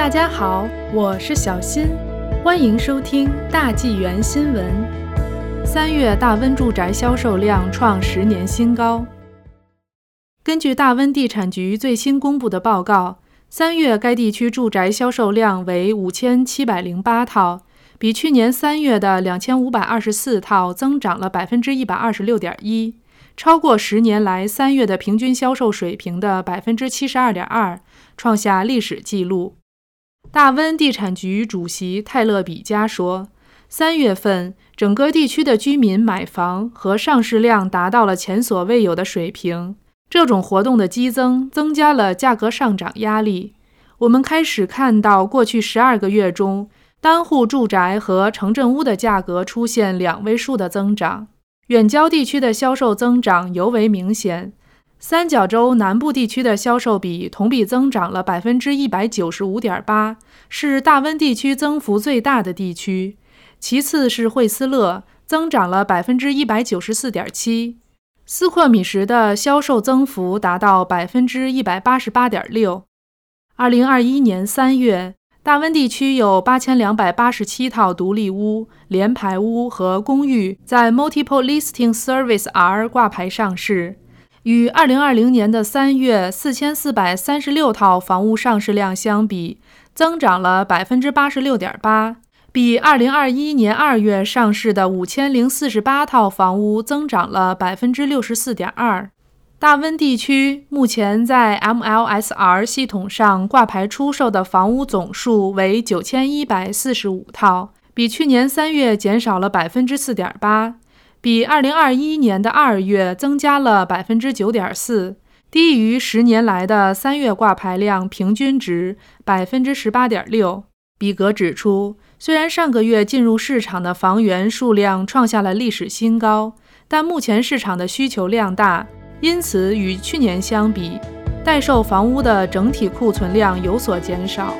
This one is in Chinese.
大家好，我是小新，欢迎收听大纪元新闻。三月大温住宅销售量创十年新高。根据大温地产局最新公布的报告，三月该地区住宅销售量为五千七百零八套，比去年三月的两千五百二十四套增长了百分之一百二十六点一，超过十年来三月的平均销售水平的百分之七十二点二，创下历史纪录。大温地产局主席泰勒比加说：“三月份，整个地区的居民买房和上市量达到了前所未有的水平。这种活动的激增增加了价格上涨压力。我们开始看到，过去十二个月中，单户住宅和城镇屋的价格出现两位数的增长。远郊地区的销售增长尤为明显。”三角洲南部地区的销售比同比增长了百分之一百九十五点八，是大温地区增幅最大的地区。其次是惠斯勒，增长了百分之一百九十四点七。斯阔米什的销售增幅达到百分之一百八十八点六。二零二一年三月，大温地区有八千两百八十七套独立屋、联排屋和公寓在 Multiple Listing Service R 挂牌上市。与二零二零年的三月四千四百三十六套房屋上市量相比，增长了百分之八十六点八，比二零二一年二月上市的五千零四十八套房屋增长了百分之六十四点二。大温地区目前在 MLSR 系统上挂牌出售的房屋总数为九千一百四十五套，比去年三月减少了百分之四点八。比二零二一年的二月增加了百分之九点四，低于十年来的三月挂牌量平均值百分之十八点六。比格指出，虽然上个月进入市场的房源数量创下了历史新高，但目前市场的需求量大，因此与去年相比，待售房屋的整体库存量有所减少。